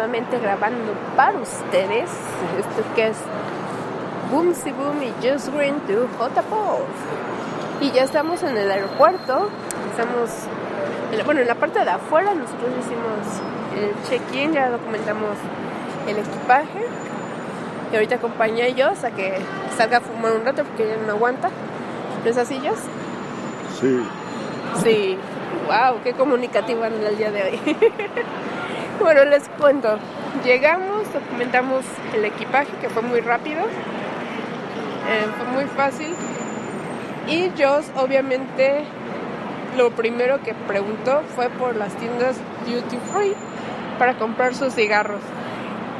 nuevamente grabando para ustedes esto que es Boom Si Boom y Just Green to J Y ya estamos en el aeropuerto, estamos, bueno, en la parte de afuera nosotros hicimos el check-in, ya documentamos el equipaje. Y ahorita acompañé a ellos a que salga a fumar un rato porque ya no aguanta. ¿No es así, Sí. Sí. Wow, qué comunicativo en el día de hoy. bueno, les cuento. Llegamos, documentamos el equipaje que fue muy rápido. Eh, fue muy fácil. Y Joss obviamente lo primero que preguntó fue por las tiendas duty free para comprar sus cigarros.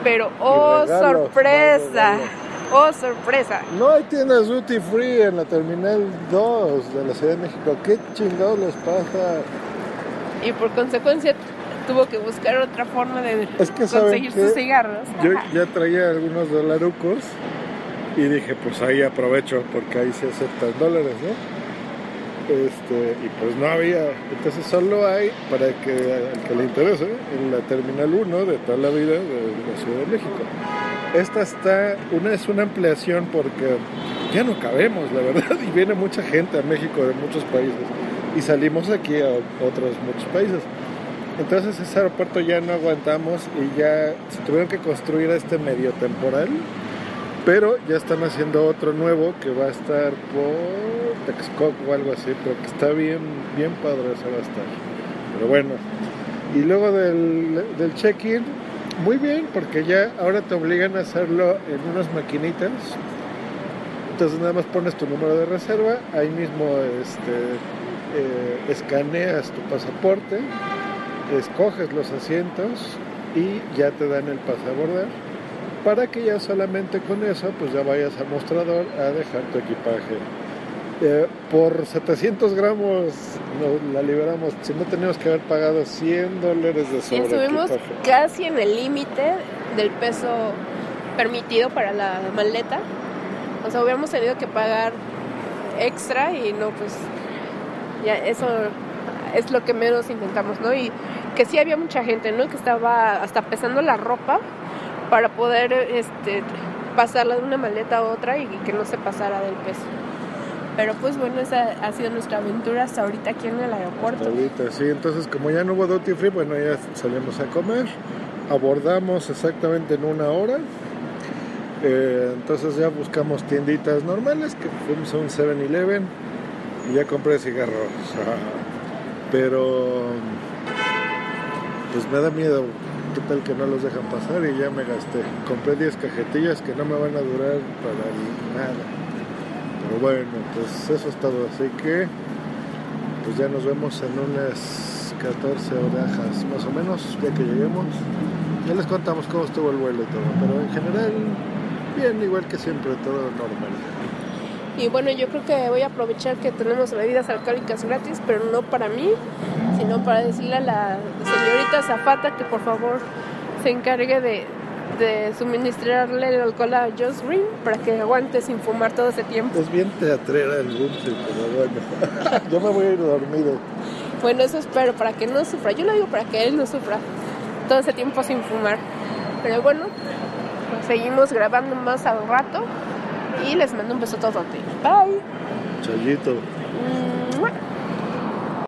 Pero oh sorpresa, oh sorpresa. No hay tiendas duty free en la terminal 2 de la Ciudad de México. ¿Qué chingados les pasa? Y por consecuencia tuvo que buscar otra forma de conseguir sus cigarros. Yo ya traía algunos dolarucos y dije, pues ahí aprovecho porque ahí se aceptan dólares, ¿no? Este, y pues no había, entonces solo hay para que al que le interese en la Terminal 1 de toda la vida de, la Ciudad de México. Esta está, una es una ampliación porque ya no cabemos, la verdad, y viene mucha gente a México de muchos países y salimos aquí a otros muchos países. Entonces ese aeropuerto ya no aguantamos y ya se tuvieron que construir este medio temporal pero ya están haciendo otro nuevo que va a estar por Texcoco o algo así, pero que está bien, bien padre va a estar. Pero bueno, y luego del, del check-in, muy bien, porque ya ahora te obligan a hacerlo en unas maquinitas. Entonces nada más pones tu número de reserva, ahí mismo este, eh, escaneas tu pasaporte, escoges los asientos y ya te dan el pasaporte para que ya solamente con eso pues ya vayas al mostrador a dejar tu equipaje. Eh, por 700 gramos la liberamos, si no teníamos que haber pagado 100 dólares de sobre. estuvimos casi en el límite del peso permitido para la maleta. O sea, hubiéramos tenido que pagar extra y no, pues ya eso es lo que menos intentamos, ¿no? Y que sí había mucha gente, ¿no? Que estaba hasta pesando la ropa para poder este, pasarla de una maleta a otra y que no se pasara del peso. Pero pues bueno, esa ha sido nuestra aventura hasta ahorita aquí en el aeropuerto. Ahorita, sí, entonces como ya no hubo duty free, bueno, ya salimos a comer, abordamos exactamente en una hora. Eh, entonces ya buscamos tienditas normales, que fuimos a un 7-Eleven y ya compré cigarros. Pero pues me da miedo qué tal que no los dejan pasar y ya me gasté. Compré 10 cajetillas que no me van a durar para nada. Pero bueno, pues eso es todo. Así que pues ya nos vemos en unas 14 orejas más o menos, ya que lleguemos. Ya les contamos cómo estuvo el vuelo y todo, pero en general bien, igual que siempre, todo normal. Y bueno, yo creo que voy a aprovechar que tenemos bebidas alcohólicas gratis, pero no para mí, sino para decirle a la señorita Zapata que por favor se encargue de, suministrarle el alcohol a Joss Green para que aguante sin fumar todo ese tiempo. Es bien teatrera el Bunty, pero bueno, yo me voy a ir dormido. Bueno, eso espero, para que no sufra. Yo lo digo para que él no sufra todo ese tiempo sin fumar. Pero bueno, seguimos grabando más al rato y les mando un beso todo. Bye. Chayito.